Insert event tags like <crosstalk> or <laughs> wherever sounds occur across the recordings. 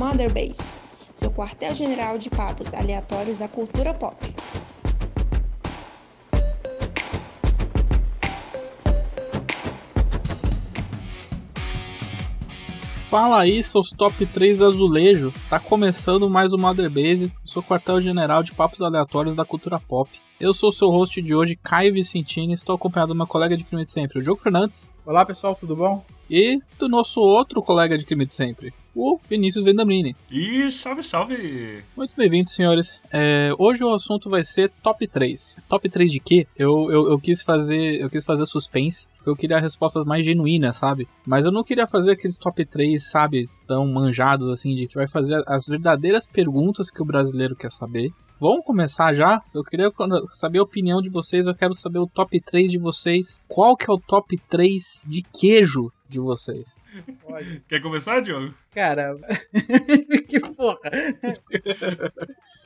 Motherbase, seu quartel-general de papos aleatórios da cultura pop. Fala aí, seus top 3 azulejo. Tá começando mais o Mother Base, seu quartel-general de papos aleatórios da cultura pop. Eu sou o seu host de hoje, Caio Vicentini, estou acompanhado do meu colega de crime de sempre, o Diogo Fernandes. Olá pessoal, tudo bom? E do nosso outro colega de crime de sempre, o Vinícius Vendamini. E salve, salve! Muito bem-vindos, senhores. É, hoje o assunto vai ser top 3. Top 3 de quê? Eu, eu, eu, quis fazer. Eu quis fazer suspense. Eu queria respostas mais genuínas, sabe? Mas eu não queria fazer aqueles top 3, sabe, tão manjados assim, de que vai fazer as verdadeiras perguntas que o brasileiro quer saber. Vamos começar já? Eu queria saber a opinião de vocês, eu quero saber o top 3 de vocês. Qual que é o top 3 de queijo de vocês? Pode. Quer começar, Diogo? Cara, <laughs> que porra.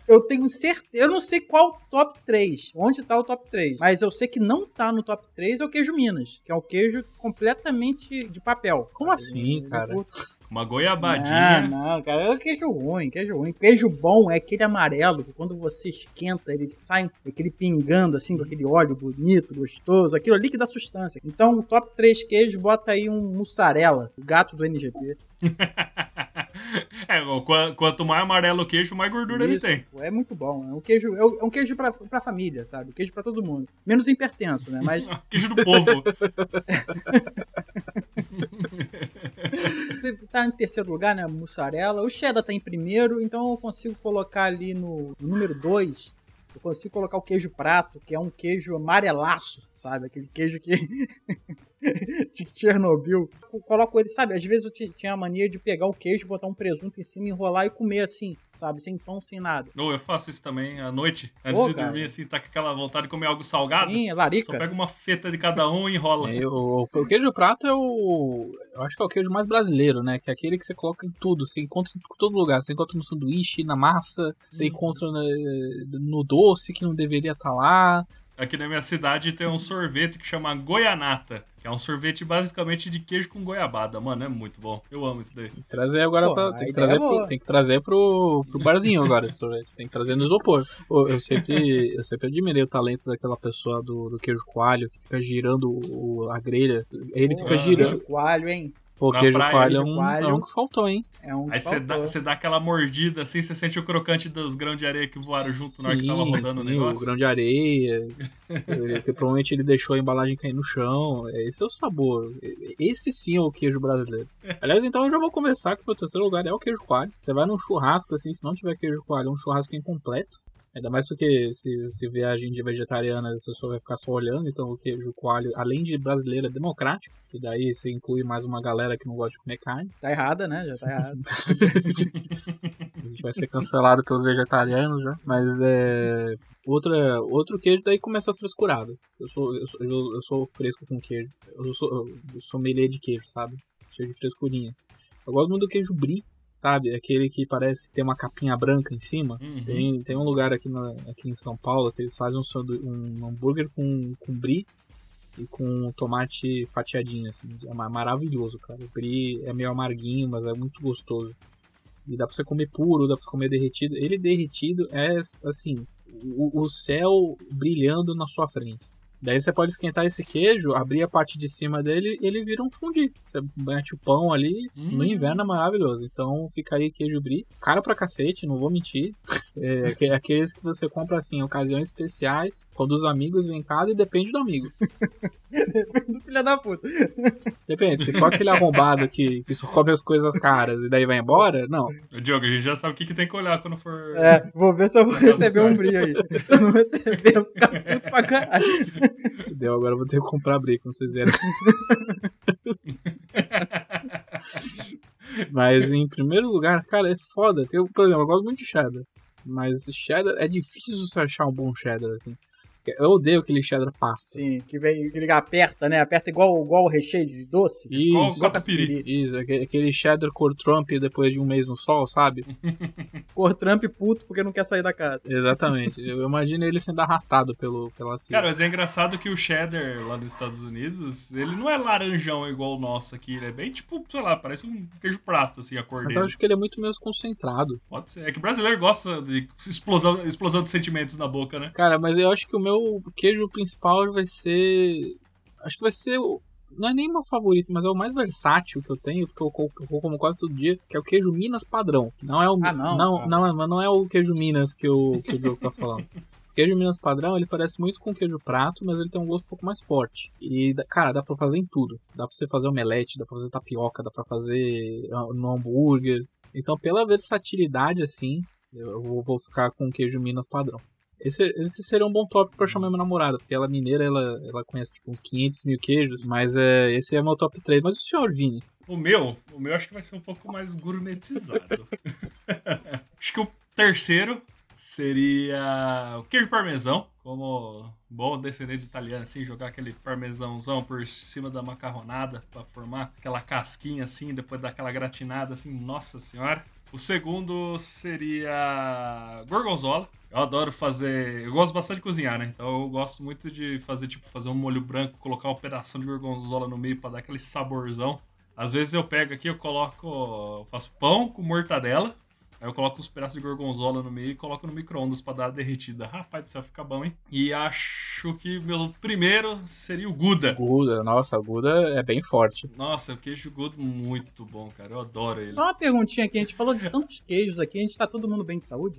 Eu tenho certeza. Eu não sei qual top 3. Onde tá o top 3. Mas eu sei que não tá no top 3 é o queijo Minas. Que é um queijo completamente de papel. Como assim, cara? Uma goiabadinha. Não, não, cara, é queijo ruim, queijo ruim. Queijo bom é aquele amarelo que quando você esquenta, ele sai aquele pingando assim, com aquele óleo bonito, gostoso. Aquilo ali que dá sustância. Então, top 3 queijos, bota aí um mussarela, o gato do NGP. <laughs> é, quanto mais amarelo o queijo, mais gordura Isso, ele tem. É muito bom. É um queijo, é um queijo pra, pra família, sabe? Queijo pra todo mundo. Menos hipertenso, né? Mas. <laughs> queijo do povo. <laughs> tá em terceiro lugar, né? Mussarela. O cheddar tá em primeiro, então eu consigo colocar ali no, no número 2. Eu consigo colocar o queijo prato, que é um queijo amarelaço, sabe? Aquele queijo que. <laughs> <laughs> de Chernobyl. Eu coloco ele, sabe? Às vezes eu tinha a mania de pegar o queijo, botar um presunto em cima, enrolar e comer assim, sabe? Sem pão, sem nada. Ou eu faço isso também à noite, antes de cara. dormir, assim, tá com aquela vontade de comer algo salgado. Sim, é larica. Só pega uma feta de cada um e enrola. É, o, o, queijo prato é o. Eu acho que é o queijo mais brasileiro, né? Que é aquele que você coloca em tudo. Você encontra em todo lugar. Você encontra no sanduíche, na massa, você hum. encontra no, no doce que não deveria estar tá lá. Aqui na minha cidade tem um sorvete que chama Goianata, que é um sorvete basicamente de queijo com goiabada. Mano, é muito bom. Eu amo isso daí. Tem que trazer agora Pô, pra, tem, que trazer é pro, tem que trazer pro, pro barzinho agora esse sorvete. Tem que trazer no isopor. Eu sempre, eu sempre admirei o talento daquela pessoa do, do queijo coalho, que fica girando o, a grelha. Ele Pô, fica girando. Queijo coalho, hein? Pô, Na queijo praia, coalho, é um, coalho é um que faltou, hein? É um Aí você dá, você dá aquela mordida assim, você sente o crocante dos grãos de areia que voaram junto sim, na hora que tava rodando sim, o negócio. o grão de areia, que provavelmente ele deixou a embalagem cair no chão. Esse é o sabor. Esse sim é o queijo brasileiro. Aliás, então eu já vou começar que o meu terceiro lugar é o queijo coalho. Você vai num churrasco assim, se não tiver queijo coalho, é um churrasco incompleto. Ainda mais porque se, se viagem de vegetariana a pessoa vai ficar só olhando, então o queijo coalho, além de brasileiro, é democrático. E daí você inclui mais uma galera que não gosta de comer carne. Tá errada, né? Já tá errado. <laughs> <laughs> a gente vai ser cancelado pelos vegetarianos já. Mas é. Outra, outro queijo daí começa a frescurada. Eu sou, eu sou, eu sou fresco com queijo. Eu sou, eu sou melee de queijo, sabe? Cheio de frescurinha. Eu gosto muito do queijo brie sabe? Aquele que parece ter uma capinha branca em cima. Uhum. Tem, tem um lugar aqui, na, aqui em São Paulo que eles fazem um, um hambúrguer com, com brie e com tomate fatiadinho, assim. É maravilhoso, cara. O brie é meio amarguinho, mas é muito gostoso. E dá pra você comer puro, dá pra você comer derretido. Ele derretido é, assim, o, o céu brilhando na sua frente. Daí você pode esquentar esse queijo, abrir a parte de cima dele e ele vira um fundi. Você mete o pão ali, hum. no inverno é maravilhoso. Então fica aí queijo brie. Cara pra cacete, não vou mentir. É, aqueles que você compra assim, em ocasiões especiais, quando os amigos vêm em casa e depende do amigo. <laughs> depende do filho da puta. Depende, se for aquele arrombado que, que só come as coisas caras e daí vai embora, não. Diogo, a gente já sabe o que, que tem que olhar quando for. É, vou ver se eu vou receber um brie aí. Se eu não receber, eu vou ficar puto pra caralho. Deu, agora eu vou ter que comprar como vocês viram. <laughs> Mas em primeiro lugar, cara, é foda. Eu, por exemplo, eu gosto muito de cheddar. Mas cheddar é difícil você achar um bom cheddar, assim. Eu odeio aquele cheddar pasta. Sim, que vem, que ele aperta, né? Aperta igual, igual o recheio de doce. Igual Isso, o catupiry. isso, aque- aquele cheddar cor Trump depois de um mês no sol, sabe? <laughs> Cor Trump puto porque não quer sair da casa. Exatamente. Eu imagino ele sendo arrastado pelo, pela cia. Cara, mas é engraçado que o cheddar lá nos Estados Unidos, ele não é laranjão igual o nosso aqui. Ele é bem tipo, sei lá, parece um queijo prato, assim, a cor Mas dele. eu acho que ele é muito menos concentrado. Pode ser. É que o brasileiro gosta de explosão, explosão de sentimentos na boca, né? Cara, mas eu acho que o meu queijo principal vai ser. Acho que vai ser. Não é nem meu favorito, mas é o mais versátil que eu tenho, porque eu, eu como quase todo dia, que é o queijo Minas padrão. Não é o. Ah, não. Não, não, é- mas não é o queijo Minas que o, que o Diogo tá falando. O queijo Minas padrão, ele parece muito com queijo prato, mas ele tem um gosto um pouco mais forte. E, cara, dá pra fazer em tudo. Dá pra você fazer omelete, dá pra fazer tapioca, dá pra fazer ah, no hambúrguer. Então, pela versatilidade, assim, eu vou- vou ficar com o queijo Minas padrão. Esse, esse seria um bom top pra chamar minha namorada, porque ela é mineira, ela, ela conhece tipo uns 500 mil queijos, mas é, esse é meu top 3. Mas o senhor Vini? O meu, o meu acho que vai ser um pouco mais gourmetizado. <laughs> acho que o terceiro seria o queijo parmesão, como bom descendente italiano, assim, jogar aquele parmesãozão por cima da macarronada pra formar aquela casquinha assim, depois daquela gratinada assim, nossa senhora. O segundo seria gorgonzola. Eu adoro fazer. Eu gosto bastante de cozinhar, né? Então eu gosto muito de fazer, tipo, fazer um molho branco, colocar uma pedação de gorgonzola no meio pra dar aquele saborzão. Às vezes eu pego aqui, eu coloco. eu faço pão com mortadela. Aí eu coloco uns pedaços de gorgonzola no meio e coloco no micro-ondas pra dar a derretida. Rapaz do céu, fica bom, hein? E acho que meu primeiro seria o Guda. Guda, nossa, Guda é bem forte. Nossa, o queijo Guda muito bom, cara. Eu adoro ele. Só uma perguntinha aqui, a gente falou de tantos queijos aqui, a gente tá todo mundo bem de saúde?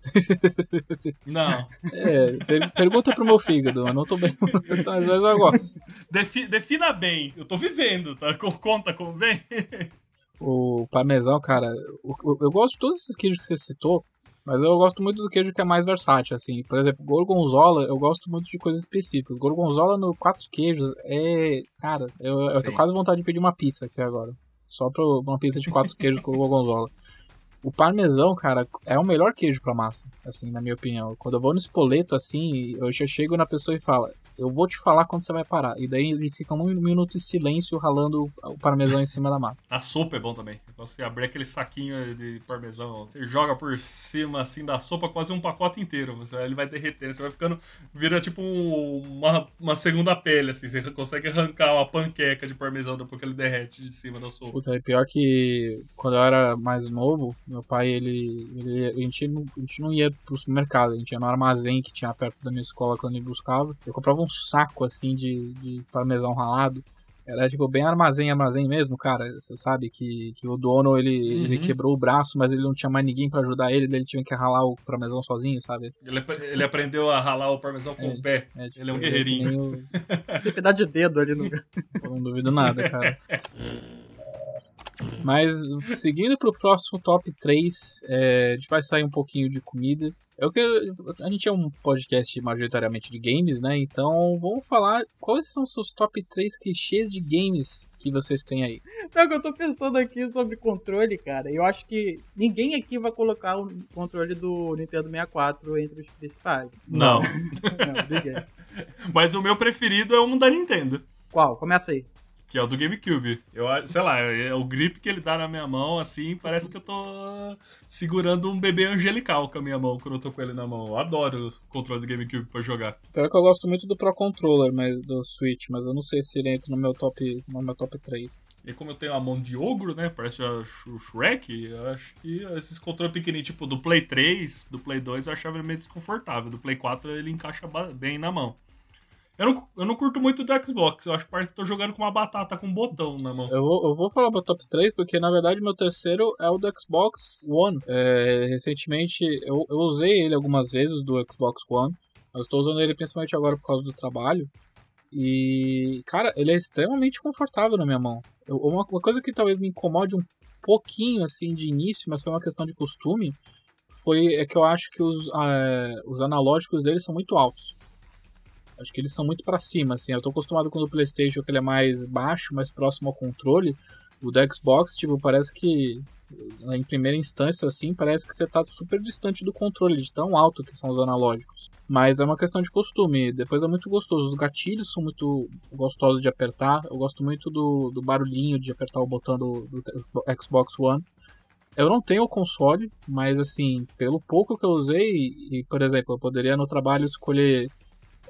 Não. É, per- pergunta pro meu fígado, eu não tô bem, <laughs> às vezes eu gosto. Defi- defina bem. Eu tô vivendo, tá? Co- Conta como bem. O parmesão, cara, eu gosto de todos esses queijos que você citou, mas eu gosto muito do queijo que é mais versátil, assim. Por exemplo, gorgonzola, eu gosto muito de coisas específicas. Gorgonzola no quatro queijos é, cara, eu, eu tô Sim. quase vontade de pedir uma pizza aqui agora. Só pra uma pizza de quatro queijos com gorgonzola. O parmesão, cara, é o melhor queijo pra massa, assim, na minha opinião. Quando eu vou no espoleto, assim, eu já chego na pessoa e falo, eu vou te falar quando você vai parar. E daí ele fica um minuto em silêncio ralando o parmesão em cima da massa. A sopa é bom também. Você abrir aquele saquinho de parmesão, você joga por cima assim da sopa quase um pacote inteiro. Você, ele vai derretendo, você vai ficando. Vira tipo um- uma, uma segunda pele, assim. Você consegue arrancar uma panqueca de parmesão depois que ele derrete de cima da sopa. Puta, é pior que quando eu era mais novo, meu pai, ele. ele a, gente não, a gente não ia pro supermercado, a gente ia no armazém que tinha perto da minha escola quando ele buscava. Eu comprava um saco assim de, de parmesão ralado. Era tipo bem armazém, armazém mesmo, cara. Você sabe que, que o dono ele, ele Uhum. quebrou o braço, mas ele não tinha mais ninguém pra ajudar ele, daí ele tinha que ralar o parmesão sozinho, sabe? Ele, ele aprendeu a ralar o parmesão com É. o pé. É, tipo, Ele é um guerreirinho. o- Tem pedaço de dedo ali no. <laughs> Eu não duvido nada, cara. Mas seguindo pro próximo top 3, é, a gente vai sair um pouquinho de comida. Eu que a gente é um podcast majoritariamente de games, né? Então vamos falar quais são os seus top 3 clichês de games que vocês têm aí. Não, que eu tô pensando aqui sobre controle, cara. Eu acho que ninguém aqui vai colocar o controle do Nintendo 64 entre os principais. Não. Não, ninguém. <laughs> Mas o meu preferido é um da Nintendo. Qual? Começa aí. Que é o do GameCube. Eu, sei lá, é o grip que ele dá na minha mão, assim, parece que eu tô segurando um bebê angelical com a minha mão quando eu tô com ele na mão. Eu adoro o controle do GameCube pra jogar. Pior que eu gosto muito do Pro Controller mas, do Switch, mas eu não sei se ele entra no meu top, no meu top 3. E como eu tenho a mão de ogro, né? Parece o Sh- o Shrek, eu acho que esses controles pequenininhos, tipo do Play 3, do Play 2, eu achava ele meio desconfortável. Do Play 4 ele encaixa bem na mão. Eu não, eu não curto muito do Xbox, eu acho que tô jogando com uma batata com um botão na mão. Eu vou, eu vou falar meu top 3, porque na verdade meu terceiro é o do Xbox One. É, recentemente eu, eu usei ele algumas vezes do Xbox One, mas estou usando ele principalmente agora por causa do trabalho. E, cara, ele é extremamente confortável na minha mão. Eu- uma, uma coisa que talvez me incomode um pouquinho assim de início, mas foi uma questão de costume, foi é que eu acho que os, ah, os analógicos dele são muito altos. Acho que eles são muito pra cima, assim. Eu tô acostumado com o do PlayStation que ele é mais baixo, mais próximo ao controle. O do Xbox, tipo, parece que em primeira instância, assim, parece que você tá super distante do controle, de tão alto que são os analógicos. Mas é uma questão de costume. Depois é muito gostoso. Os gatilhos são muito gostosos de apertar. Eu gosto muito do, do barulhinho de apertar o botão do, do Xbox One. Eu não tenho o console, mas assim, pelo pouco que eu usei, e por exemplo, eu poderia no trabalho escolher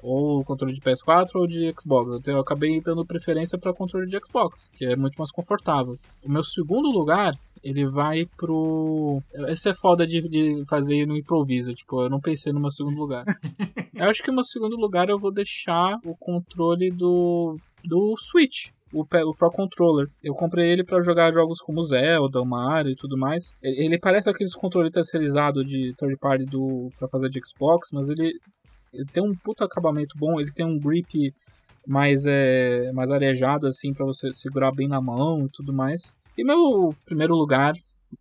ou controle de PS4 ou de Xbox. Eu acabei dando preferência para controle de Xbox, que é muito mais confortável. O meu segundo lugar, ele vai pro. Esse é foda de, de fazer no improviso, tipo, eu não pensei no meu segundo lugar. <laughs> eu acho que no meu segundo lugar eu vou deixar o controle do, do Switch. O, o Pro Controller. Eu comprei ele para jogar jogos como Zelda, Mario e tudo mais. Ele, ele parece aqueles controles terceirizados de third party do para fazer de Xbox, mas ele ele tem um puta acabamento bom, ele tem um grip mais, é, mais arejado, assim, para você segurar bem na mão e tudo mais. E meu primeiro lugar,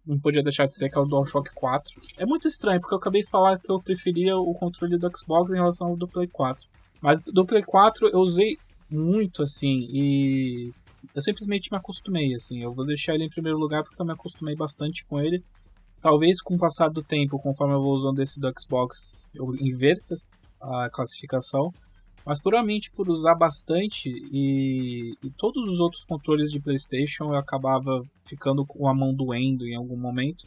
não podia deixar de ser, que é o DualShock 4. É muito estranho, porque eu acabei de falar que eu preferia o controle do Xbox em relação ao do Play 4. Mas do Play 4 eu usei muito, assim, e eu simplesmente me acostumei, assim. Eu vou deixar ele em primeiro lugar porque eu me acostumei bastante com ele. Talvez com o passar do tempo, conforme eu vou usando esse do Xbox, eu inverta a classificação, mas puramente por usar bastante e, e, todos os outros controles de PlayStation eu acabava ficando com a mão doendo em algum momento.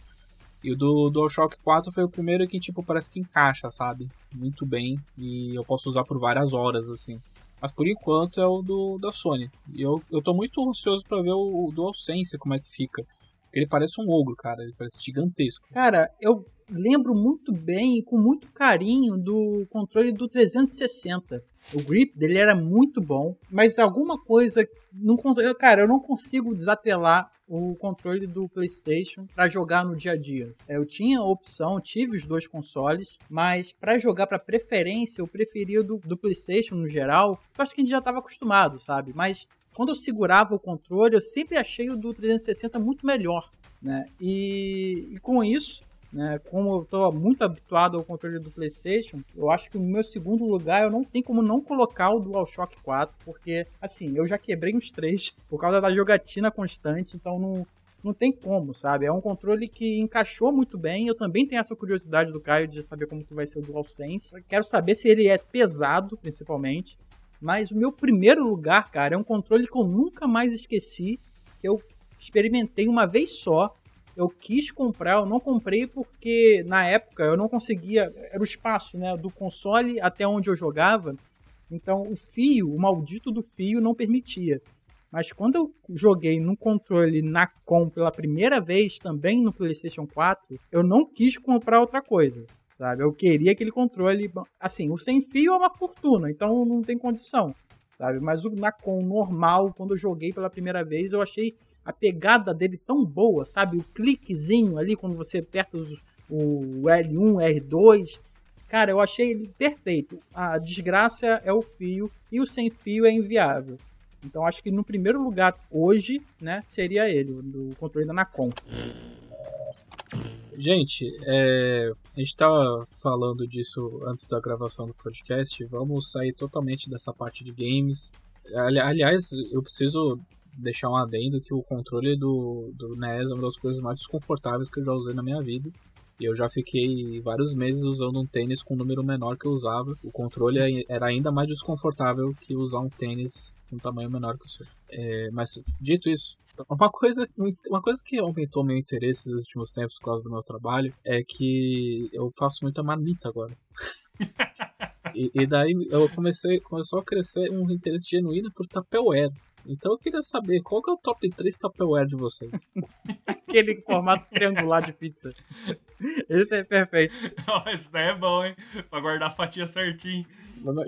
E o do DualShock 4 foi o primeiro que tipo parece que encaixa, sabe? Muito bem e eu posso usar por várias horas assim. Mas por enquanto é o do da Sony. E eu, eu tô muito ansioso para ver o, o DualSense como é que fica. Ele parece um ogro, cara, ele parece gigantesco. Cara, eu lembro muito bem e com muito carinho do controle do 360. O grip dele era muito bom, mas alguma coisa não cara, eu não consigo desatrelar o controle do PlayStation para jogar no dia a dia. Eu tinha a opção, tive os dois consoles, mas para jogar para preferência, eu preferia do, do PlayStation no geral. Eu acho que a gente já estava acostumado, sabe? Mas quando eu segurava o controle, eu sempre achei o do 360 muito melhor, né? E, e com isso, né? Como eu estou muito habituado ao controle do PlayStation, eu acho que no meu segundo lugar eu não tenho como não colocar o DualShock 4, porque assim, eu já quebrei os três <laughs> por causa da jogatina constante, então não, não tem como, sabe? É um controle que encaixou muito bem. Eu também tenho essa curiosidade do Caio de saber como que vai ser o DualSense. Quero saber se ele é pesado, principalmente. Mas o meu primeiro lugar, cara, é um controle que eu nunca mais esqueci, que eu experimentei uma vez só eu quis comprar, eu não comprei porque na época eu não conseguia, era o espaço, né, do console até onde eu jogava. Então o fio, o maldito do fio não permitia. Mas quando eu joguei no controle na com pela primeira vez, também no PlayStation 4, eu não quis comprar outra coisa, sabe? Eu queria aquele controle, assim, o sem fio é uma fortuna, então não tem condição, sabe? Mas o Nacon normal, quando eu joguei pela primeira vez, eu achei a pegada dele tão boa, sabe? O cliquezinho ali quando você aperta o L1, R2. Cara, eu achei ele perfeito. A desgraça é o fio e o sem fio é inviável. Então acho que no primeiro lugar hoje, né, seria ele, o controle da Nacon. Gente, é, a gente estava falando disso antes da gravação do podcast. Vamos sair totalmente dessa parte de games. Ali, aliás, eu preciso deixar um adendo que o controle do, do NES é uma das coisas mais desconfortáveis que eu já usei na minha vida. E eu já fiquei vários meses usando um tênis com um número menor que eu usava. O controle era ainda mais desconfortável que usar um tênis com um tamanho menor que o seu. É, mas, dito isso, uma coisa, uma coisa que aumentou meu interesse nos últimos tempos por causa do meu trabalho é que eu faço muita manita agora. <laughs> e, e, daí eu comecei, começou a crescer um interesse genuíno por Tupperware. Então eu queria saber qual que é o top 3 Tupperware de vocês. Aquele formato triangular de pizza. Esse é perfeito. <laughs> Esse daí é bom, hein? Pra guardar a fatia certinho.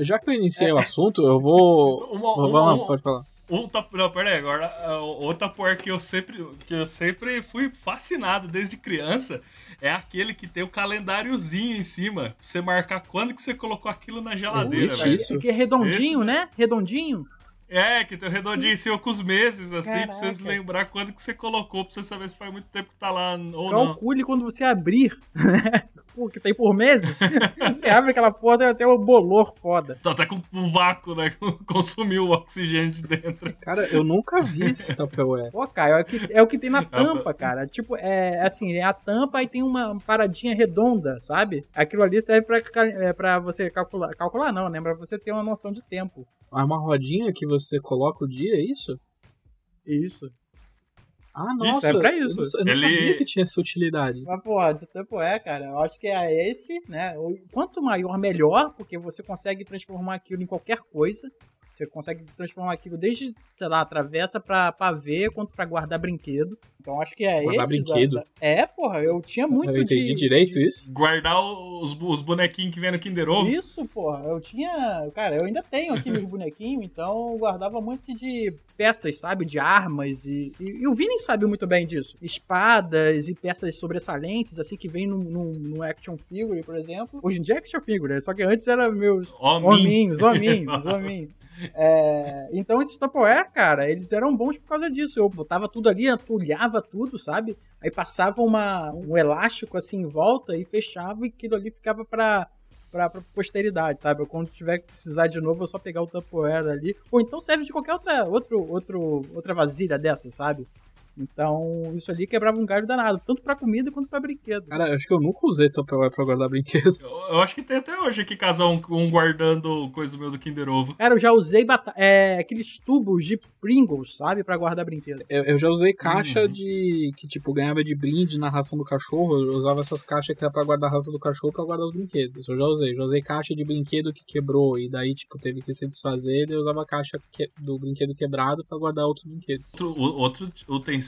Já que eu iniciei é. o assunto, eu vou. Uma, uma, Vamos lá, uma, pode falar. Um top, não, pera aí, agora, o Tupperware que eu sempre que eu sempre fui fascinado desde criança é aquele que tem o calendáriozinho em cima, pra você marcar quando que você colocou aquilo na geladeira, velho. Isso. Que é redondinho, Esse, né? Redondinho. É, que tem o redondinho em cima com os meses, assim, Caraca. pra você lembrar quando que você colocou, pra você saber se faz muito tempo que tá lá ou Calcule não. quando você abrir, <laughs> né? Por, que tem por meses. <laughs> você abre aquela porra, tem até o bolor foda. Tá até com o vácuo, né? <laughs> Consumiu o oxigênio de dentro. Cara, eu nunca vi esse Tupperware. Pô, cara, é o que, é o que tem na tampa, cara. Tipo, é assim, é a tampa e tem uma paradinha redonda, sabe? Aquilo ali serve pra, é, pra você calcular. Calcular não, né? Pra você ter uma noção de tempo. É uma rodinha que você coloca o dia, é isso? Isso. Ah, nossa. Isso é pra isso. Eu não, eu não Ele- sabia que tinha essa utilidade. Mas, porra, de tempo é, cara. Eu acho que é esse, né? Quanto maior, melhor, porque você consegue transformar aquilo em qualquer coisa. Você consegue transformar aquilo desde, sei lá, travessa pra pavê, quanto pra guardar brinquedo. Então acho que é Guardar esse. da- brinquedo? da- É, porra, eu tinha muito eu entendi de... direito de- isso? Guardar os, os bonequinhos que vem no Kinder Ovo. Isso, porra. Eu tinha. Cara, eu ainda tenho aqui meus bonequinhos, então eu guardava muito de peças, sabe? De armas. E, e, e o Vini sabe muito bem disso. Espadas e peças sobressalentes, assim, que vem num, num, num action figure, por exemplo. Hoje em dia é action figure, né? só que antes era meus Hominho. hominhos, hominhos, <laughs> hominhos. É, então esses Tupperware, cara, eles eram bons por causa disso. Eu botava tudo ali, atulhava tudo, sabe? Aí passava uma, um elástico assim em volta e fechava e aquilo ali ficava pra, pra, pra posteridade, sabe? Quando tiver que precisar de novo, eu só pegar o Tupperware ali. Ou então serve de qualquer outra, outro, outro, outra vasilha dessas, sabe? Então, isso ali quebrava um galho danado, tanto pra comida quanto pra brinquedo. Cara, acho que eu nunca usei Tupperware pra guardar brinquedos. Eu, eu acho que tem até hoje aqui casal um, um guardando coisa meu do Kinder Ovo. Cara, eu já usei bata- é, aqueles tubos de Pringles, sabe? Pra guardar brinquedo. Eu, eu já usei caixa Uhum. de. que tipo, ganhava de brinde na ração do cachorro. Eu usava essas caixas que era pra guardar a ração do cachorro pra guardar os brinquedos. Eu já usei. Já usei caixa de brinquedo que quebrou. E daí, tipo, teve que se desfazer. E eu usava a caixa que- do brinquedo quebrado pra guardar outros brinquedos. Outro, outro utensílio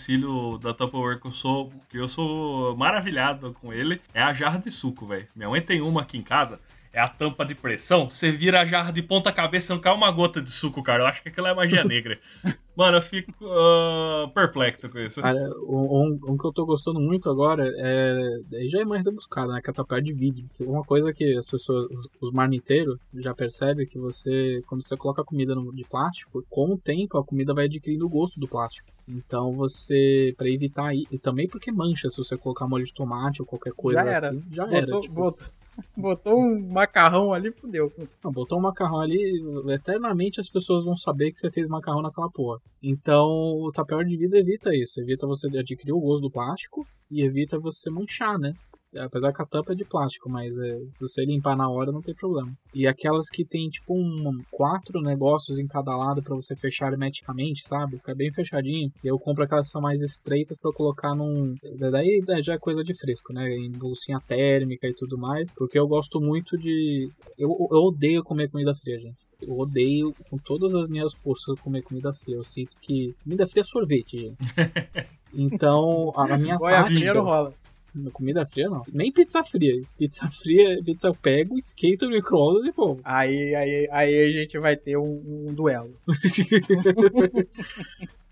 da Tupperware que eu sou que eu sou maravilhado com ele é a jarra de suco, velho. Minha mãe tem uma aqui em casa. É a tampa de pressão. Você vira a jarra de ponta cabeça e não cai uma gota de suco, cara. Eu acho que aquilo é magia negra. <laughs> Mano, eu fico ah, perplexo com isso. Cara, um, um- que eu tô gostando muito agora é. Daí já é mais rebuscado, né? Que é tapete de vídeo. Que uma coisa que as pessoas, os, os marmiteiros, já percebem que você, quando você coloca a comida no, de plástico, com o tempo a comida vai adquirindo o gosto do plástico. Então você, pra evitar isso, e também porque mancha, se você colocar molho de tomate ou qualquer coisa Já era. assim, já era. Botou, tipo, botou, botou um macarrão ali, fudeu. Não, botou um macarrão ali, eternamente as pessoas vão saber que você fez macarrão naquela porra. Então, o tapete de vidro evita isso. Evita você adquirir o gosto do plástico e evita você manchar, né? Apesar que a tampa é de plástico, mas é, se você limpar na hora não tem problema. E aquelas que tem tipo um, quatro negócios em cada lado pra você fechar hermeticamente, sabe? Fica bem fechadinho. E eu compro aquelas que são mais estreitas pra eu colocar num. Daí já é coisa de fresco, né? Em bolsinha térmica e tudo mais. Porque eu gosto muito de. Eu, eu odeio comer comida fria, gente. Eu odeio com todas as minhas forças comer comida fria. Eu sinto que. Comida fria é sorvete, gente. <laughs> Então, a, minha Olha, tática. dinheiro rola. Comida fria não. Nem pizza fria. Pizza fria, pizza eu pego, esquento no micro-ondas e pô. Aí, aí, aí a gente vai ter um, um duelo. <laughs>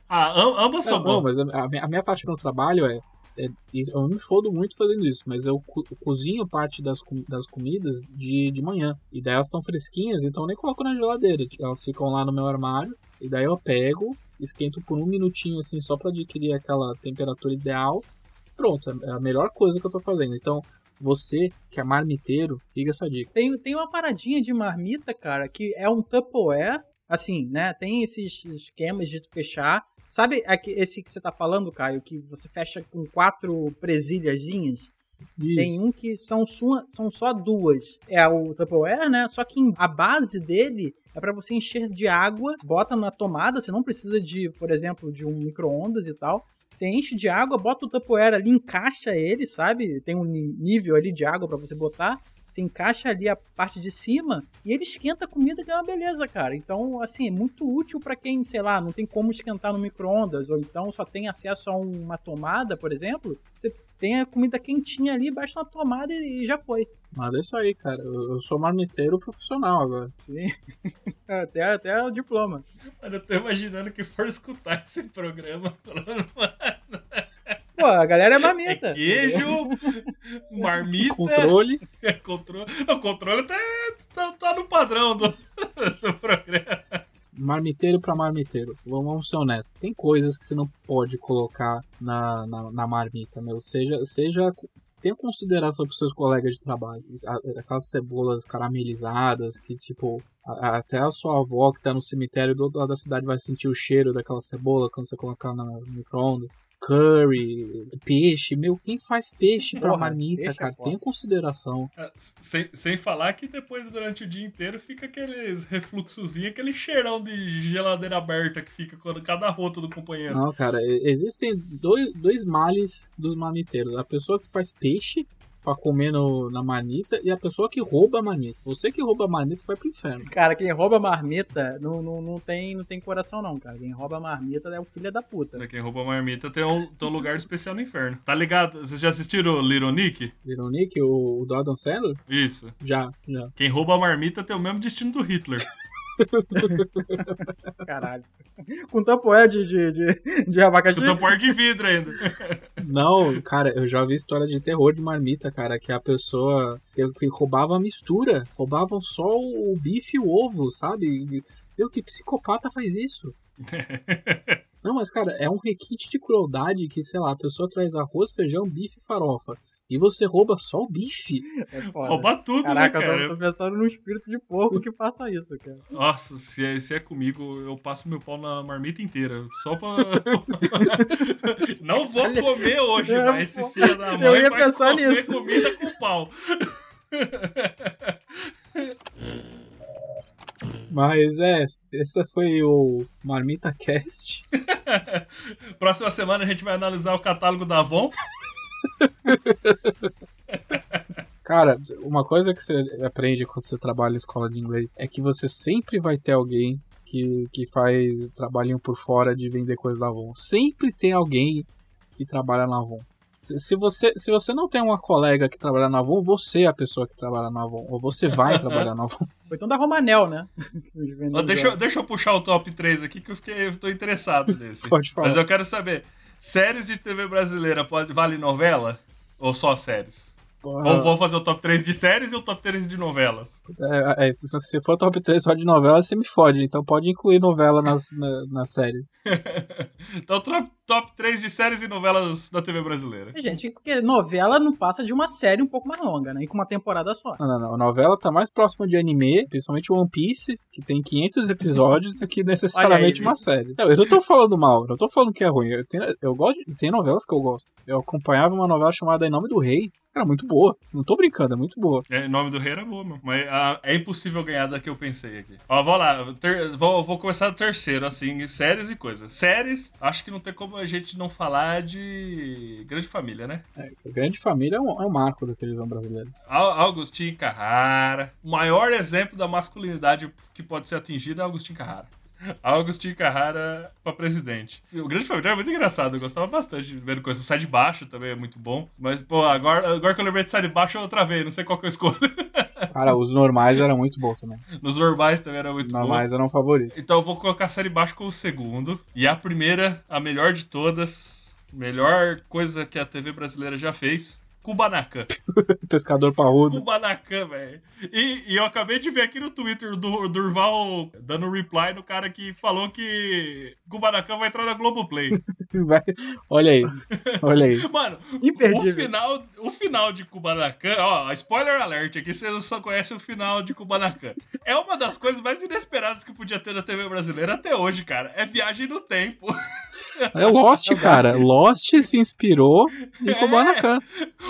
Ah, am- ambas são não, bons. mas a, a minha, a minha tática no trabalho é, é- Eu me fodo muito fazendo isso, mas eu, co- eu cozinho parte das, com- das comidas de, de manhã. E daí elas estão fresquinhas, então eu nem coloco na geladeira. Elas ficam lá no meu armário. E daí eu pego, esquento por um minutinho assim, só pra adquirir aquela temperatura ideal. Pronto, é a melhor coisa que eu tô fazendo. Então, você que é marmiteiro, siga essa dica. Tem, tem uma paradinha de marmita, cara, que é um Tupperware. Assim, né? Tem esses esquemas de fechar. Sabe esse que você tá falando, Caio? Que você fecha com quatro presilhazinhas? E Tem um que são, sua, são só duas. É o Tupperware, né? Só que a base dele é para você encher de água, bota na tomada, você não precisa de, por exemplo, de um micro-ondas e tal. Você enche de água, bota o Tupperware ali, encaixa ele, sabe? Tem um nível ali de água para você botar. Você encaixa ali a parte de cima e ele esquenta a comida, que é uma beleza, cara. Então, assim, é muito útil para quem, sei lá, não tem como esquentar no micro-ondas, ou então só tem acesso a uma tomada, por exemplo. Você tem a comida quentinha ali, basta uma tomada e já foi. Mas é isso aí, cara. Eu, eu sou marmiteiro profissional agora. Sim. <laughs> até, até o diploma. Mano, eu tô imaginando que for escutar esse programa falando, <laughs> mano, Pô, a galera é é mamita. queijo, <laughs> marmita, Controle. é controle. O controle tá, tá, tá no padrão do, do programa. Marmiteiro pra marmiteiro. Vamos, ser honestos. Tem coisas que você não pode colocar na, na, na marmita, meu. Seja, seja tenha consideração pros seus colegas de trabalho. A- Aquelas cebolas caramelizadas que, tipo, a- até a sua avó que tá no cemitério do outro lado da cidade vai sentir o cheiro daquela cebola quando você colocar no micro-ondas. Curry, peixe, meu, quem faz peixe pra Porra, marmita, peixe é cara? foda. Tenha consideração. Sem, sem falar que depois, durante o dia inteiro, fica aqueles refluxozinho, aquele cheirão de geladeira aberta que fica quando cada roto do companheiro. Não, cara, existem dois, dois males dos marmiteiros. A pessoa que faz peixe pra comer no, na marmita e a pessoa que rouba a marmita. Você que rouba a marmita, você vai pro inferno. Cara, quem rouba marmita não, não, não, tem, não tem coração, não, cara. Quem rouba marmita é o filho da puta. Quem rouba marmita tem um, tem um lugar especial no inferno. Tá ligado? Vocês já assistiram Little Nick? Little Nick, o, o do Adam Sandler? Isso. Já, já. Quem rouba a marmita tem o mesmo destino do Hitler. <laughs> Caralho. Com tampoé de, de, de, de abacaxi. Com tampar de vidro ainda. Não, cara, eu já vi história de terror de marmita, cara, que a pessoa que, que roubava a mistura, roubavam só o bife e o ovo, sabe? Meu, que psicopata faz isso? <laughs> Não, mas cara, é um requinte de crueldade que, sei lá, a pessoa traz arroz, feijão, bife e farofa. E você rouba só o bife. É. Rouba tudo, Caraca, né, eu cara? tô, tô pensando num espírito de porco que faça isso, cara. Nossa, se é, se é comigo, eu passo meu pau na marmita inteira. Só pra. <laughs> Não vou comer hoje, É, mas esse filho da mãe Eu ia vai pensar comer nisso. comida com pau. <laughs> Mas é, esse foi o Marmita Cast. <laughs> Próxima semana a gente vai analisar o catálogo da Avon. <laughs> Cara, uma coisa que você aprende quando você trabalha em escola de inglês é que você sempre vai ter alguém que, que faz trabalhinho por fora de vender coisa da Avon. Sempre tem alguém que trabalha na Avon. Se, se você, se você não tem uma colega que trabalha na Avon, você é a pessoa que trabalha na Avon. Ou você vai trabalhar na Avon. Ou então da Romanel, né? Deixa, eu- deixa eu puxar o top 3 aqui que eu, fiquei, eu tô interessado nesse. <laughs> Pode falar. Mas eu quero saber: séries de TV brasileira pode, vale novela? Ou só séries? Ou vou fazer o top 3 de séries e o top 3 de novelas? É, é, se for top 3 só de novela, você me fode. Então pode incluir novela nas, na, na série. <laughs> então, top, top 3 de séries e novelas da TV brasileira. Gente, porque novela não passa de uma série um pouco mais longa, né? E com uma temporada só. Não, não, não. A novela tá mais próxima de anime, principalmente One Piece, que tem 500 episódios, do que necessariamente aí, uma série. Não, eu não tô falando mal, não tô falando que é ruim. Eu, tenho, eu gosto de, tem novelas que eu gosto. Eu acompanhava uma novela chamada Em Nome do Rei. Era muito boa. Não tô brincando, é muito boa. É, o nome do rei era bom, meu. Mas ah, é impossível ganhar da que eu pensei aqui. Ó, vou lá. ter- vou, vou começar do terceiro, assim, séries e coisas. Séries, acho que não tem como a gente não falar de Grande Família, né? É, a Grande Família é um, é um marco da televisão brasileira. Au- Augustinho Carrara. O maior exemplo da masculinidade que pode ser atingida é Augustinho Carrara. Augustinho Carrara pra presidente. O Grande Família era muito engraçado, eu gostava bastante de ver coisa. O Sai de Baixo também é muito bom. Mas, pô, agora, agora que eu lembrei de Sai de Baixo, eu travei, não sei qual que eu escolho. <laughs> Cara, os normais eram muito bons também. Nos normais também era muito bom. Normais eram favoritos. Então eu vou colocar a série baixo como o segundo. E a primeira, a melhor de todas, melhor coisa que a TV brasileira já fez. Kubanacan. <laughs> Pescador parrudo. Kubanacan, velho. E, e eu acabei de ver aqui no Twitter do Durval dando reply no cara que falou que Kubanacan vai entrar na Globoplay. <laughs> Vai- Olha aí. Olha aí. <laughs> Mano, o Imperdível. final, o final de Kubanacan, ó, spoiler alert aqui, você só conhece o final de Kubanacan. É uma das coisas mais inesperadas que podia ter na TV brasileira até hoje, cara. É viagem no tempo. É Lost, cara. Lost se inspirou em É. Kubanacan.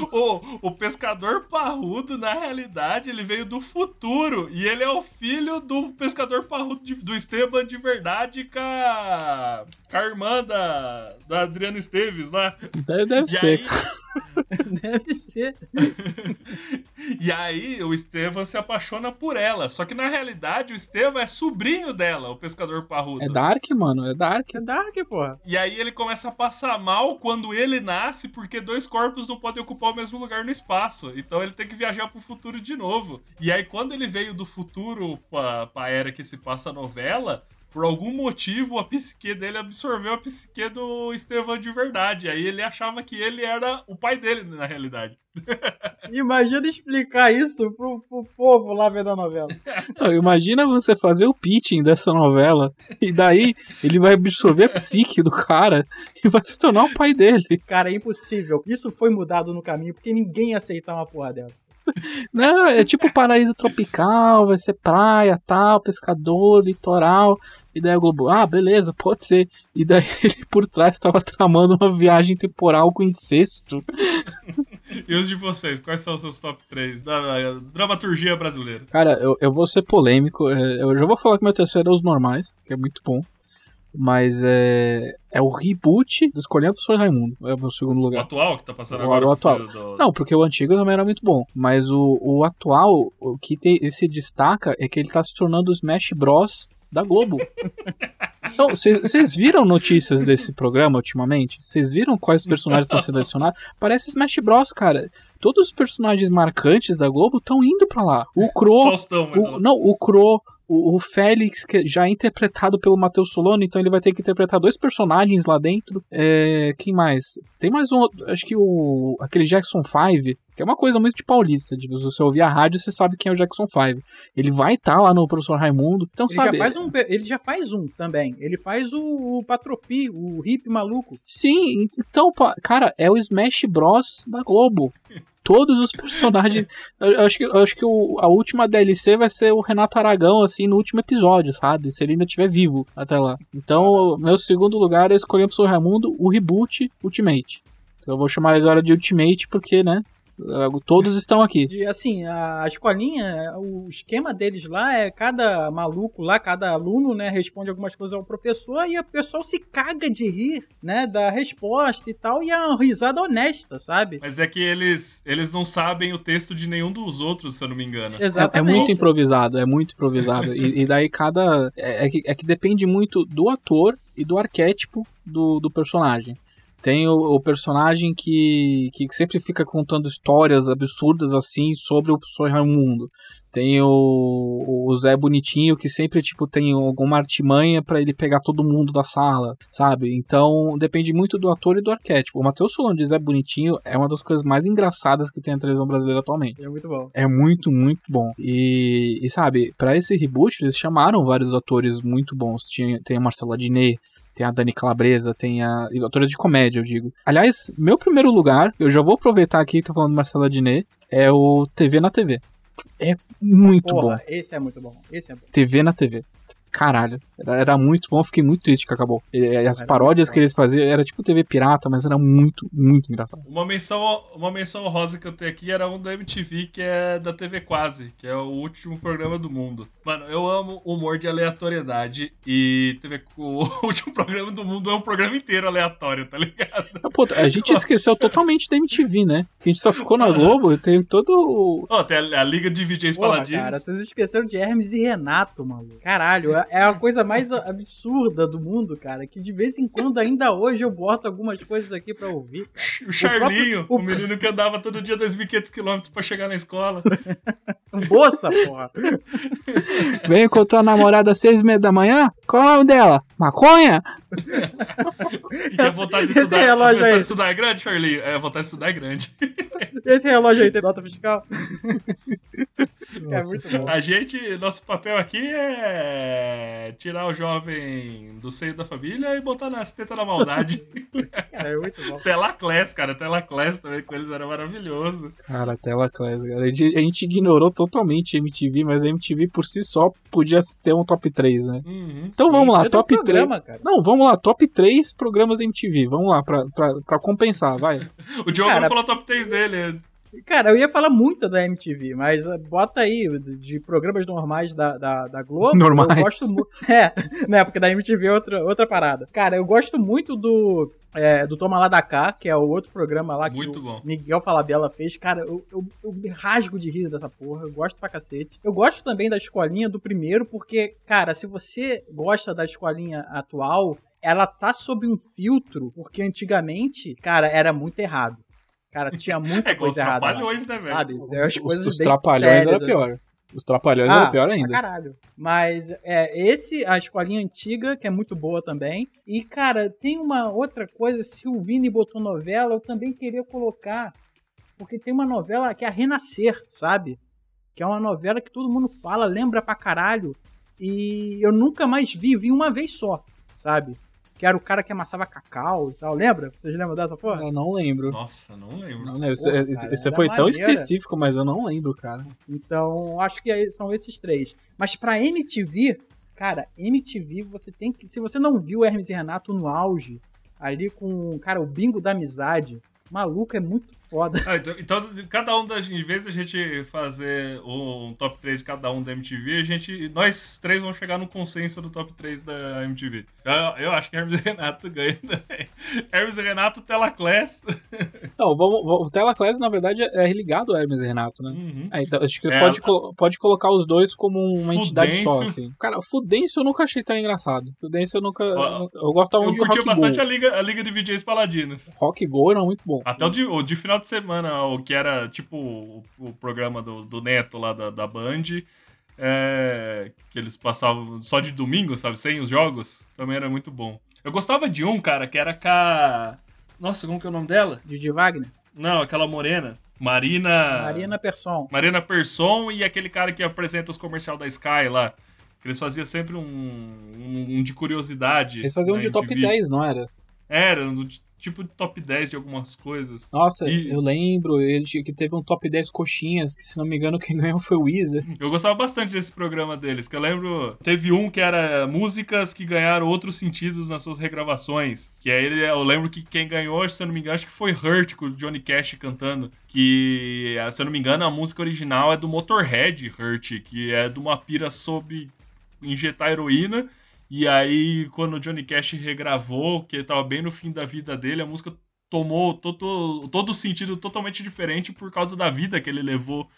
<laughs> O, o pescador parrudo, na realidade, ele veio do futuro. E ele é o filho do pescador parrudo de- do Esteban de verdade com a, com a irmã da, da Adriana Esteves lá. Deve, deve E ser. aí, <laughs> Deve ser. <laughs> e aí o Esteban se apaixona por ela. Só que na realidade o Esteban é sobrinho dela, o pescador parrudo. É Dark, mano. É Dark. É Dark, porra. E aí ele começa a passar mal quando ele nasce, porque dois corpos não podem ocupar o mesmo lugar no espaço. Então ele tem que viajar pro futuro de novo. E aí quando ele veio do futuro pra, pra era que se passa a novela, por algum motivo, a psique dele absorveu a psique do Estevão de verdade. Aí ele achava que ele era o pai dele, na realidade. <laughs> Imagina explicar isso pro, pro povo lá vendo a novela. Não, imagina você fazer o pitching dessa novela e daí ele vai absorver a psique do cara e vai se tornar o pai dele. Cara, é impossível. Isso foi mudado no caminho porque ninguém ia aceitar uma porra dessa. <laughs> Não, é tipo paraíso tropical, vai ser praia, tal, pescador, litoral. E daí o Globo, ah, beleza, pode ser. E daí <laughs> ele por trás estava tramando uma viagem temporal com incesto. <laughs> E os de vocês, quais são os seus top 3 da, da dramaturgia brasileira? Cara, eu, eu vou ser polêmico. é, Eu já vou falar que meu terceiro é os normais, que é muito bom. Mas é. É o reboot do Escolhendo o Sr. Raimundo. É o meu segundo O lugar. atual que tá passando O- agora? o atual. do- Não, porque o antigo também era muito bom. Mas o, o atual, o que tem, ele se destaca é que ele tá se tornando o Smash Bros. Da Globo. Então, vocês viram notícias desse programa ultimamente? Vocês viram quais personagens estão sendo adicionados? Parece Smash Bros, cara. Todos os personagens marcantes da Globo estão indo pra lá. O Crow, Faustão, o, não, o Crow, o, o Félix, que já é interpretado pelo Matheus Solano, então ele vai ter que interpretar dois personagens lá dentro. É, quem mais? Tem mais um, acho que o aquele Jackson 5, que é uma coisa muito de paulista. Se você ouvir a rádio, você sabe quem é o Jackson 5. Ele vai estar lá no Professor Raimundo. Então, Ele sabe? já, faz um, ele já faz um também. Ele faz o, o Patropi, o hippie maluco. Sim, então, cara, é o Smash Bros da Globo. <laughs> Todos os personagens. Eu, acho que, eu acho que o- a última DLC vai ser o Renato Aragão, assim, no último episódio, sabe? Se ele ainda estiver vivo até lá. Então, meu segundo lugar, eu escolhi pro Sr. Raimundo o Reboot Ultimate. Então, eu vou chamar agora de Ultimate porque, né? Todos estão aqui. De, assim, a, a escolinha, o esquema deles lá é cada maluco lá, cada aluno, né, responde algumas coisas ao professor e o pessoal se caga de rir, né, da resposta e tal, e é uma risada honesta, sabe? Mas é que eles, eles não sabem o texto de nenhum dos outros, se eu não me engano. É, é Exatamente. muito improvisado, é muito improvisado. e, e daí cada. É, é que, é que depende muito do ator e do arquétipo do, do personagem. Tem o, o personagem que, que sempre fica contando histórias absurdas assim sobre o professor Raimundo. Tem o, o Zé Bonitinho que sempre tipo tem alguma artimanha pra ele pegar todo mundo da sala, sabe? Então depende muito do ator e do arquétipo. O Matheus Solano de Zé Bonitinho é uma das coisas mais engraçadas que tem na televisão brasileira atualmente. É muito bom. É muito, muito bom. E, e sabe, pra esse reboot eles chamaram vários atores muito bons. Tinha, tem a Marcela Diné, tem a Dani Calabresa, tem a. e Atores de comédia, eu digo. Aliás, meu primeiro lugar, eu já vou aproveitar aqui, tô falando Marcela Diné, é o TV na TV. É muito bom. Porra, esse é muito bom. Esse é bom. TV na TV. Caralho, era, era muito bom, fiquei muito triste que acabou. E, e as Era paródias que eles faziam era tipo TV pirata, mas era muito, muito engraçado. Uma menção, uma menção rosa que eu tenho aqui era um da MTV, que é da TV Quase, que é o último programa do mundo. Mano, eu amo humor de aleatoriedade e TV, o <laughs> último programa do mundo é um programa inteiro aleatório, tá ligado? Ah, pô, a gente esqueceu totalmente da MTV, né? Que a gente só ficou na Globo e teve todo o. Ó, tem a, a Liga de VJs Porra, Paladinos. cara, vocês esqueceram de Hermes e Renato, maluco. Caralho, é- a coisa mais absurda do mundo, cara. Que de vez em quando, ainda hoje, eu boto algumas coisas aqui pra ouvir. O Charlinho, o, próprio- o- menino que andava todo dia 2.500km pra chegar na escola. <laughs> Moça, porra. Vem encontrar a namorada às seis e meia da manhã? Qual é o nome dela? Maconha? E a vontade de estudar, relógio aí. de estudar é grande, Charlinho? É, a vontade de estudar é grande. Esse relógio aí tem nota fiscal? É muito bom. A gente, nosso papel aqui é tirar o jovem do seio da família e botar nas tetas da maldade. <laughs> É muito bom. Telaclass, cara, Telaclass também com eles era maravilhoso. Cara, tela class, cara. A gente, a gente ignorou totalmente a MTV, mas a MTV por si só podia ter um top 3, né? Uhum. Então Sim, vamos lá, ter um top 3. programa, cara. Não, vamos lá, top 3 programas MTV. Vamos lá, pra, pra, pra compensar, vai. <laughs> O Diogo Cara, não falou top 3 dele. Cara, eu ia falar muito da MTV, mas uh, bota aí de, de programas normais da, da, da Globo. Normais. Eu gosto muito. <laughs> É, né? Porque da MTV é outra, outra parada. Cara, eu gosto muito do. É, do Toma Lá da Cá, que é o outro programa lá que Muito o bom. Miguel Falabella fez. Cara, eu, eu, eu me rasgo de rir dessa porra. Eu gosto pra cacete. Eu gosto também da escolinha do primeiro, porque, cara, se você gosta da escolinha atual, ela tá sob um filtro, porque antigamente, cara, era muito errado. Cara, tinha muita <laughs> É os coisa errada. lá trapalhões, né, velho? sabe? É as Os, coisas os trapalhões sérias, era pior. Os Trapalhões Ah, é pior pra ainda. caralho. Mas é esse, a escolinha antiga, que é muito boa também. E, cara, tem uma outra coisa, se o Vini botou novela, eu também queria colocar. Porque tem uma novela que é a Renascer, sabe? Que é uma novela que todo mundo fala, lembra pra caralho. E eu nunca mais vi, vi uma vez só, sabe? Que era o cara que amassava cacau e tal. Lembra? Vocês lembram dessa porra? Eu não lembro. Nossa, não lembro. Não lembro. Porra, Esse- cara, era foi tão específico, mas eu não lembro, cara. Então, acho que aí são esses três. Mas pra MTV, cara, MTV, você tem que. Se você não viu Hermes e Renato no auge, ali com, cara, o bingo da amizade, maluco, é muito foda. Ah, então, então, cada um das. Em vez da gente fazer um top 3 de cada um da MTV, a gente. Nós três vamos chegar no consenso do top 3 da MTV. Eu, eu acho que Hermes e Renato ganha também. <laughs> Hermes e Renato, Telaclass. <laughs> Não, vamos, vamos- o Telaclass, na verdade, é ligado ao Hermes e Renato, né? Uhum. É, então, acho que É, pode, a- pode colocar os dois como uma entidade só, Fudêncio. assim. Cara, o Fudêncio eu nunca achei tão engraçado. Fudêncio eu nunca. Ó, eu gostava Eu muito de curtia Rock bastante Go. a Liga, a Liga de VJs Paladinos. Rock Go era muito bom. Até o de, o de final de semana, o que era tipo o, o programa do, do Neto lá da, da Band. é, que eles passavam só de domingo, sabe? Sem os jogos. Também era muito bom. Eu gostava de um, cara, que era com a. Nossa, como que é o nome dela? Didi Wagner, Não, aquela morena. Marina. Marina Persson. Marina Persson e aquele cara que apresenta os comercial da Sky lá. Que eles faziam sempre um, um, um de curiosidade. Eles faziam um na de top MTV. 10, não era? Era, do t- tipo de top 10 de algumas coisas. Nossa, E- eu lembro ele que teve um top 10 coxinhas, que se não me engano quem <laughs> ganhou foi o Weezer. Eu gostava bastante desse programa deles, que eu lembro. Teve um que era músicas que ganharam outros sentidos nas suas regravações. Que aí ele, eu lembro que quem ganhou, se eu não me engano, acho que foi Hurt com o Johnny Cash cantando. Que, se eu não me engano, a música original é do Motorhead Hurt, que é de uma pira sobre injetar heroína. E aí, quando o Johnny Cash regravou, que ele tava bem no fim da vida dele, a música tomou todo, todo sentido totalmente diferente por causa da vida que ele levou.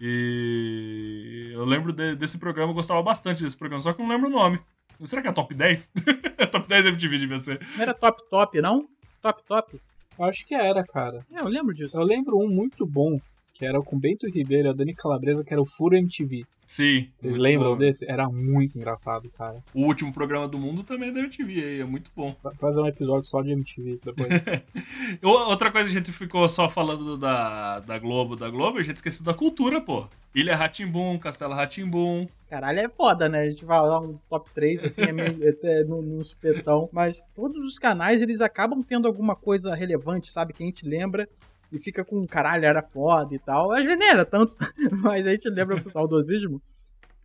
E eu lembro de- desse programa, eu gostava bastante desse programa, só que eu não lembro o nome. Será que é top 10? <laughs> top 10 MTV devia ser. Não era top top, não? Top top? Eu acho que era, cara. É, eu lembro disso. Eu lembro um muito bom, que era com Bento Ribeiro e a Dani Calabresa, que era o Furo MTV. Sim. Vocês lembram bom. desse? Era muito engraçado, cara. O último programa do mundo também é da MTV, aí, é muito bom. Vai fazer um episódio só de MTV depois. <laughs> O- Outra coisa, a gente ficou só falando da, da Globo, da Globo, a gente esqueceu da cultura, pô. Ilha Ratimbum, Castelo Ratimbum. Caralho, é foda, né? A gente vai lá um top 3, assim, é meio, até <laughs> no, no supetão. Mas todos os canais, eles acabam tendo alguma coisa relevante, sabe? Que a gente lembra e fica com caralho, era foda e tal. Às vezes nem era tanto, <laughs> mas a gente lembra com saudosismo.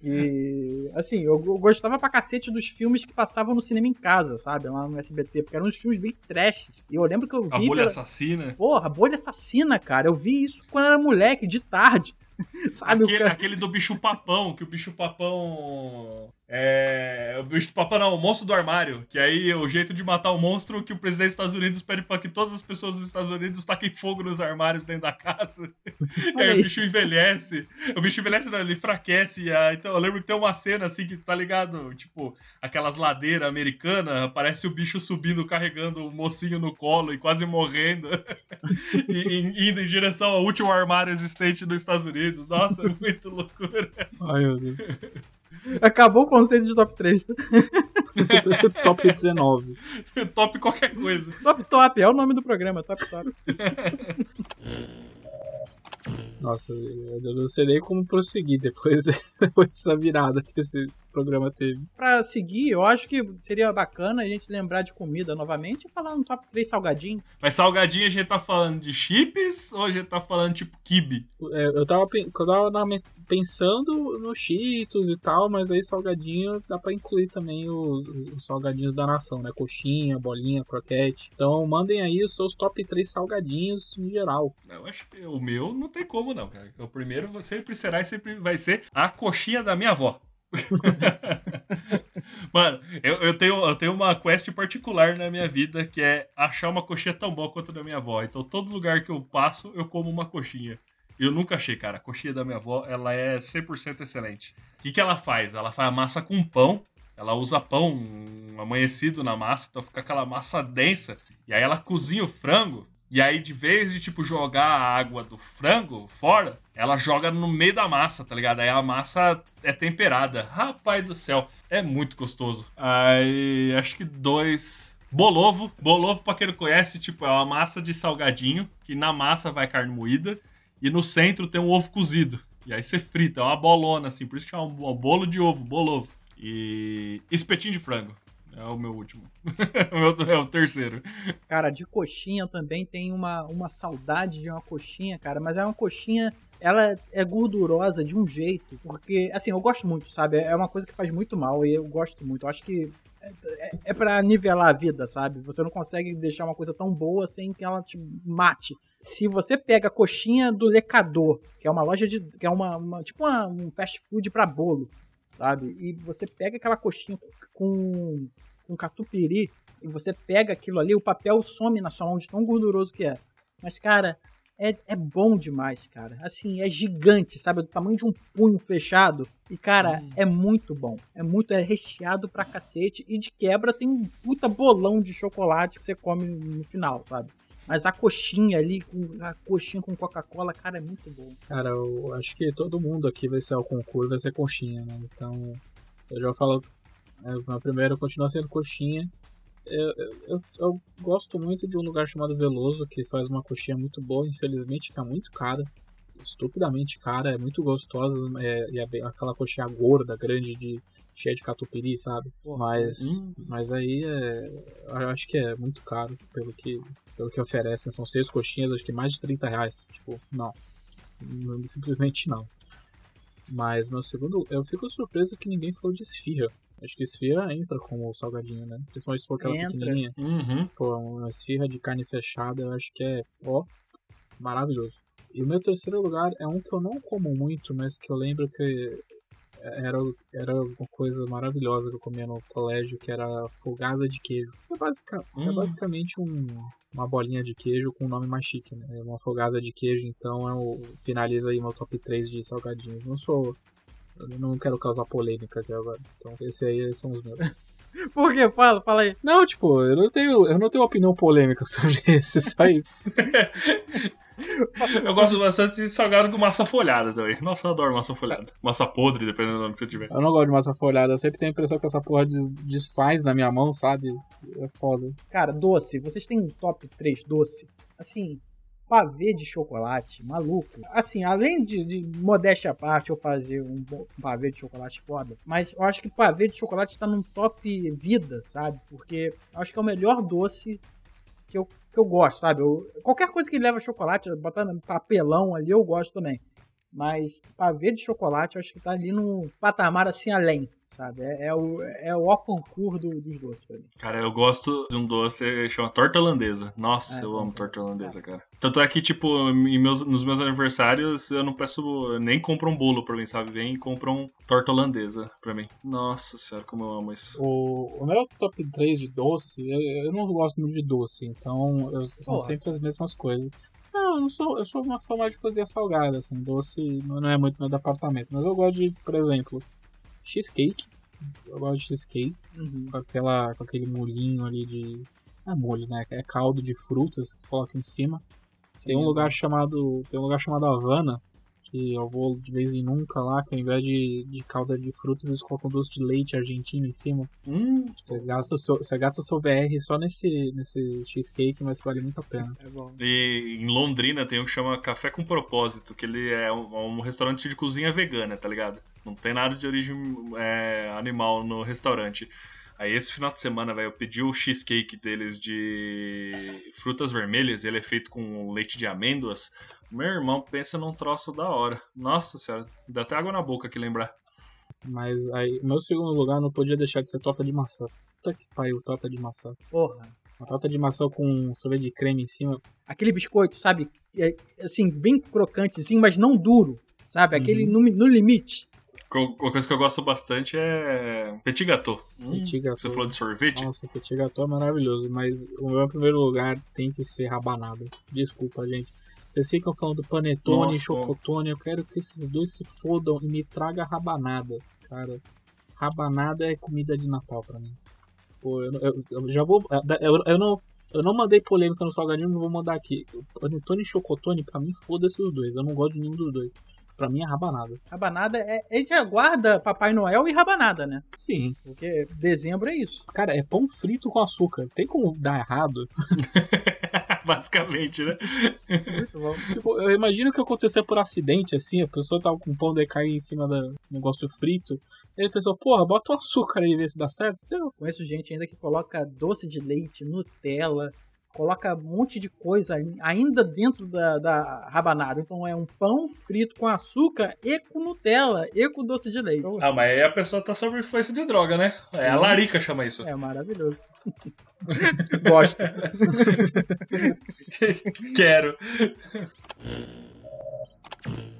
E, assim, eu, eu gostava pra cacete dos filmes que passavam no cinema em casa, sabe? Lá no SBT, porque eram uns filmes bem trash. E eu lembro que eu A vi. Bolha pela- Assassina. Porra, Bolha Assassina, cara. Eu vi isso quando era moleque, de tarde. <laughs> sabe? O Aquele, cara... aquele do bicho papão, que o bicho papão. É. O bicho papão não, o monstro do armário. Que aí é o jeito de matar o monstro que o presidente dos Estados Unidos pede pra que todas as pessoas dos Estados Unidos taquem fogo nos armários dentro da casa. e <laughs> aí o bicho envelhece. O bicho envelhece, não, ele enfraquece. E aí, então eu lembro que tem uma cena assim que tá ligado? Tipo, aquelas ladeiras americanas, aparece o bicho subindo, carregando o mocinho no colo e quase morrendo. <laughs> e- indo em direção ao último armário existente dos Estados Unidos. Nossa, é <laughs> muito loucura. Ai, meu Deus. Acabou o conceito de top 3. <laughs> Top 19. Top qualquer coisa. Top Top, é o nome do programa, Top Top. Nossa, eu não sei nem como prosseguir depois, <laughs> depois dessa virada que esse programa teve. Pra seguir, eu acho que seria bacana a gente lembrar de comida novamente e falar no top 3 salgadinho. Mas salgadinho a gente tá falando de chips ou a gente tá falando tipo kibe? É, Eu tava, eu tava pensando no Cheetos e tal, mas aí salgadinho dá pra incluir também os, os salgadinhos da nação, né? Coxinha, bolinha, croquete. Então mandem aí os seus top 3 salgadinhos em geral. Eu acho que o meu não tem como não, cara. O primeiro sempre será e sempre vai ser a coxinha da minha avó. <laughs> Mano, eu, eu, tenho, eu tenho uma quest particular na minha vida que é achar uma coxinha tão boa quanto a da minha avó. Então, todo lugar que eu passo, eu como uma coxinha. Eu nunca achei, cara. A coxinha da minha avó, ela é 100% excelente. O que, que ela faz? Ela faz a massa com pão. Ela usa pão amanhecido na massa, então fica aquela massa densa. E aí ela cozinha o frango. E aí, de vez de, tipo, jogar a água do frango fora, ela joga no meio da massa, tá ligado? Aí a massa é temperada. Rapaz do céu, é muito gostoso. Aí acho que dois. Bolovo. Bolovo, pra quem não conhece, tipo, é uma massa de salgadinho, que na massa vai carne moída, e no centro tem um ovo cozido. E aí você frita, é uma bolona, assim, por isso que chama um bolo de ovo, bolovo. E espetinho de frango. É o meu último. <laughs> é o terceiro. Cara, de coxinha também tem uma, uma saudade de uma coxinha, cara. Mas é uma coxinha. Ela é gordurosa de um jeito. Porque, assim, eu gosto muito, sabe? É uma coisa que faz muito mal e eu gosto muito. Eu acho que é, é, é para nivelar a vida, sabe? Você não consegue deixar uma coisa tão boa sem que ela te mate. Se você pega a coxinha do Lecador, que é uma loja de. que é uma. uma tipo uma, um fast food para bolo, sabe? E você pega aquela coxinha com, com catupiry e você pega aquilo ali, o papel some na sua mão de tão gorduroso que é. Mas, cara, é, é bom demais, cara. Assim, é gigante, sabe? Do tamanho de um punho fechado. E, cara, hum. é muito bom. É muito, é recheado pra cacete. E de quebra tem um puta bolão de chocolate que você come no final, sabe? Mas a coxinha ali, com a coxinha com Coca-Cola, cara, é muito bom. Cara, eu acho que todo mundo aqui vai ser o concurso, vai ser coxinha, né? Então, eu já falo, é, a primeira continua sendo coxinha. Eu, eu, eu, gosto muito de um lugar chamado Veloso, que faz uma coxinha muito boa, infelizmente fica muito cara. Estupidamente cara, é muito gostosa, é, e é aquela coxinha gorda, grande, de, cheia de catupiry, sabe? Porra, mas, hum. mas aí é, eu acho que é muito caro pelo que pelo que oferecem. São seis coxinhas, acho que mais de 30 reais. Tipo, não. Simplesmente não. Mas meu segundo, eu fico surpreso que ninguém falou de esfirra. Acho que esfirra entra como salgadinho, né? Principalmente se for aquela entra. pequenininha. Uhum. Pô, uma esfirra de carne fechada, eu acho que é, ó, maravilhoso. E o meu terceiro lugar é um que eu não como muito, mas que eu lembro que era, era uma coisa maravilhosa que eu comia no colégio, que era folgada de queijo. É, basic, é hum. é basicamente um, uma bolinha de queijo com um nome mais chique, né? É uma folgada de queijo, então eu finalizo aí meu top 3 de salgadinhos. Não sou. Eu não quero causar polêmica aqui agora. Então esse aí são os meus. <laughs> Por quê? Fala, fala aí. Não, tipo, eu não tenho, eu não tenho opinião polêmica <laughs> sobre esse, só isso. <laughs> Eu gosto bastante de salgado com massa folhada também. Nossa, eu adoro massa folhada. Massa podre, dependendo do nome que você tiver. Eu não gosto de massa folhada. Eu sempre tenho a impressão que essa porra des desfaz na minha mão, sabe? É foda. Cara, doce. Vocês têm um top 3 doce? Assim, pavê de chocolate, maluco. Assim, além de, de modéstia à parte eu fazer um, um, pavê de chocolate foda, mas eu acho que pavê de chocolate está num top vida, sabe? Porque eu acho que é o melhor doce que eu, que eu gosto, sabe? Eu, qualquer coisa que leva chocolate, botando papelão ali, eu gosto também. Mas pavê de chocolate, eu acho que tá ali num patamar assim além sabe? É, é, o, é o concurso do, dos doces pra mim. Cara, eu gosto de um doce que chama torta holandesa. Nossa, é, eu amo torta holandesa, cara. Tanto é que, tipo, em meus, nos meus aniversários eu não peço, nem compro um bolo pra mim, sabe? Vem e compram torta holandesa pra mim. Nossa senhora, como eu amo isso. O, o meu top 3 de doce, eu, eu não gosto muito de doce, então eu, são Porra. sempre as mesmas coisas. Não, eu não sou, eu sou uma fã de cozinha salgada, assim, doce não é muito meu departamento, mas eu gosto de, por exemplo, cheesecake. Eu gosto de cheesecake. Uhum. Com, aquela, com aquele molhinho ali de. Não é molho, né? É caldo de frutas que coloca em cima. Sim, tem um lugar chamado. Tem um lugar chamado Havana. Que eu vou de vez em nunca lá, que ao invés de, de calda de frutas, eles colocam doce de leite argentino em cima. Hum. Você, gasta o seu, você gasta o seu VR só nesse, nesse cheesecake, mas vale muito a pena. É bom. E em Londrina tem um que chama Café com Propósito, que ele é um, um restaurante de cozinha vegana, tá ligado? Não tem nada de origem é, animal no restaurante. Aí esse final de semana, velho, eu pedi o cheesecake deles de frutas vermelhas, ele é feito com leite de amêndoas. Meu irmão pensa num troço da hora. Nossa senhora, dá até água na boca aqui lembrar. Mas aí, meu segundo lugar não podia deixar de ser torta de maçã. Puta que pariu, torta de maçã. Porra. Uma torta de maçã com sorvete de creme em cima. Aquele biscoito, sabe? É, assim, bem crocantezinho, mas não duro. Sabe? Aquele uhum. no, no limite. Uma coisa que eu gosto bastante é petit gâteau. Hum, petit gâteau. Você falou de sorvete? Nossa, petit gâteau é maravilhoso, mas o meu primeiro lugar tem que ser rabanada. Desculpa, gente. Vocês ficam falando panetone, Nossa, chocotone, eu quero que esses dois se fodam e me traga rabanada, cara. Rabanada é comida de Natal pra mim. Pô, eu, eu, eu já vou... Eu, eu, não... Eu não mandei polêmica no salgadinho, não vou mandar aqui. Panetone e chocotone, pra mim, foda-se os dois. Eu não gosto de nenhum dos dois. Pra mim é rabanada. Rabanada é. A gente aguarda Papai Noel e rabanada, né? Sim. Porque dezembro é isso. Cara, é pão frito com açúcar. Tem como dar errado? <laughs> Basicamente, né? Muito bom. Tipo, eu imagino que acontecer por acidente, assim, a pessoa tava com pão, daí cair em cima do negócio frito. E aí a pessoa, porra, bota o açúcar aí e vê se dá certo. Deu. Conheço gente ainda que coloca doce de leite, Nutella, coloca um monte de coisa ainda dentro da, da rabanada. Então é um pão frito com açúcar e com Nutella e com doce de leite. Ah, mas aí a pessoa tá sob influência de droga, né? É a Sim. larica chama isso. é maravilhoso. Gosto. <laughs> Quero.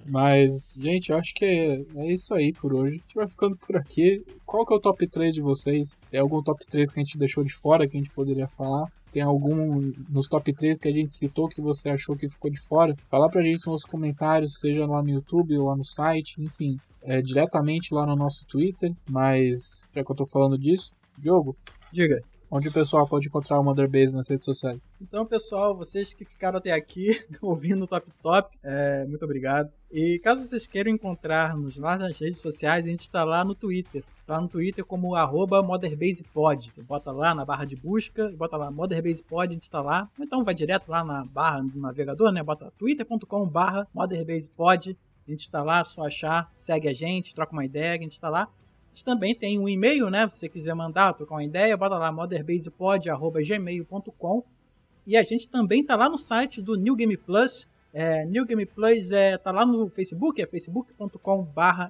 Mas, gente, eu acho que é, é isso aí por hoje. A gente vai ficando por aqui. Qual que é o top 3 de vocês? Tem algum top 3 que a gente deixou de fora que a gente poderia falar? Tem algum nos top 3 que a gente citou que você achou que ficou de fora? Fala pra gente nos comentários, seja lá no YouTube ou lá no site, enfim. É, diretamente lá no nosso Twitter. Mas, já que eu tô falando disso, Diogo, Diga. Onde o pessoal pode encontrar o Mother Base nas redes sociais? Então, pessoal, vocês que ficaram até aqui <laughs> ouvindo o Top Top, é, muito obrigado. E caso vocês queiram encontrar-nos lá nas redes sociais, a gente está lá no Twitter. Está no Twitter como arroba MotherBasePod. Você bota lá na barra de busca, bota lá MotherBasePod, a gente está lá. Então vai direto lá na barra do navegador, né? Bota twitter.com barra MotherBasePod. A gente está lá, só achar, segue a gente, troca uma ideia, a gente está lá. Gente também tem um e-mail, né? Se você quiser mandar, trocar uma ideia, bota lá motherbasepod.gmail.com e a gente também tá lá no site do New Game Plus. É, New Game Plus é, tá lá no Facebook, é facebook.com.br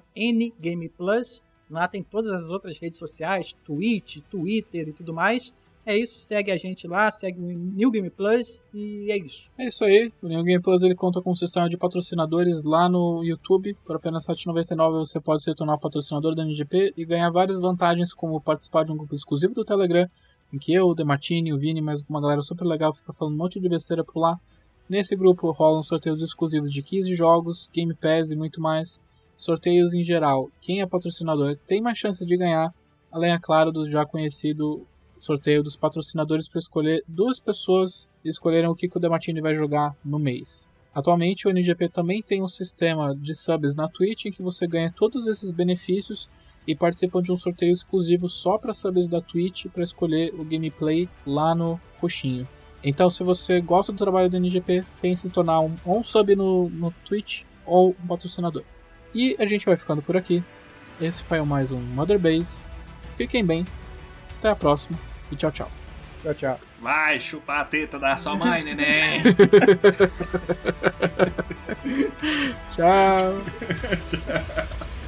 ngameplus. Lá tem todas as outras redes sociais, Twitch, Twitter e tudo mais. É isso, segue a gente lá, segue o New Game Plus e é isso. É isso aí, o New Game Plus ele conta com um sistema de patrocinadores lá no YouTube. Por apenas R$ 7,99 você pode se tornar patrocinador da NGP e ganhar várias vantagens, como participar de um grupo exclusivo do Telegram, em que eu, o Demartini, o Vini, mais uma galera super legal fica falando um monte de besteira por lá. Nesse grupo rolam sorteios exclusivos de 15 jogos, Game Pass e muito mais. Sorteios em geral. Quem é patrocinador tem mais chance de ganhar, além, é claro, do já conhecido sorteio dos patrocinadores para escolher duas pessoas e escolherem o que, que o Demartini vai jogar no mês. Atualmente, o NGP também tem um sistema de subs na Twitch em que você ganha todos esses benefícios e participa de um sorteio exclusivo só para subs da Twitch para escolher o gameplay lá no coxinho. Então, se você gosta do trabalho do NGP, pense em tornar um, ou um sub no, no Twitch ou um patrocinador. E a gente vai ficando por aqui. Esse foi mais um Mother Base. Fiquem bem. Até a próxima e tchau, tchau. Tchau, tchau. Vai chupar a teta da sua mãe, neném. <laughs> Tchau. Tchau. <laughs>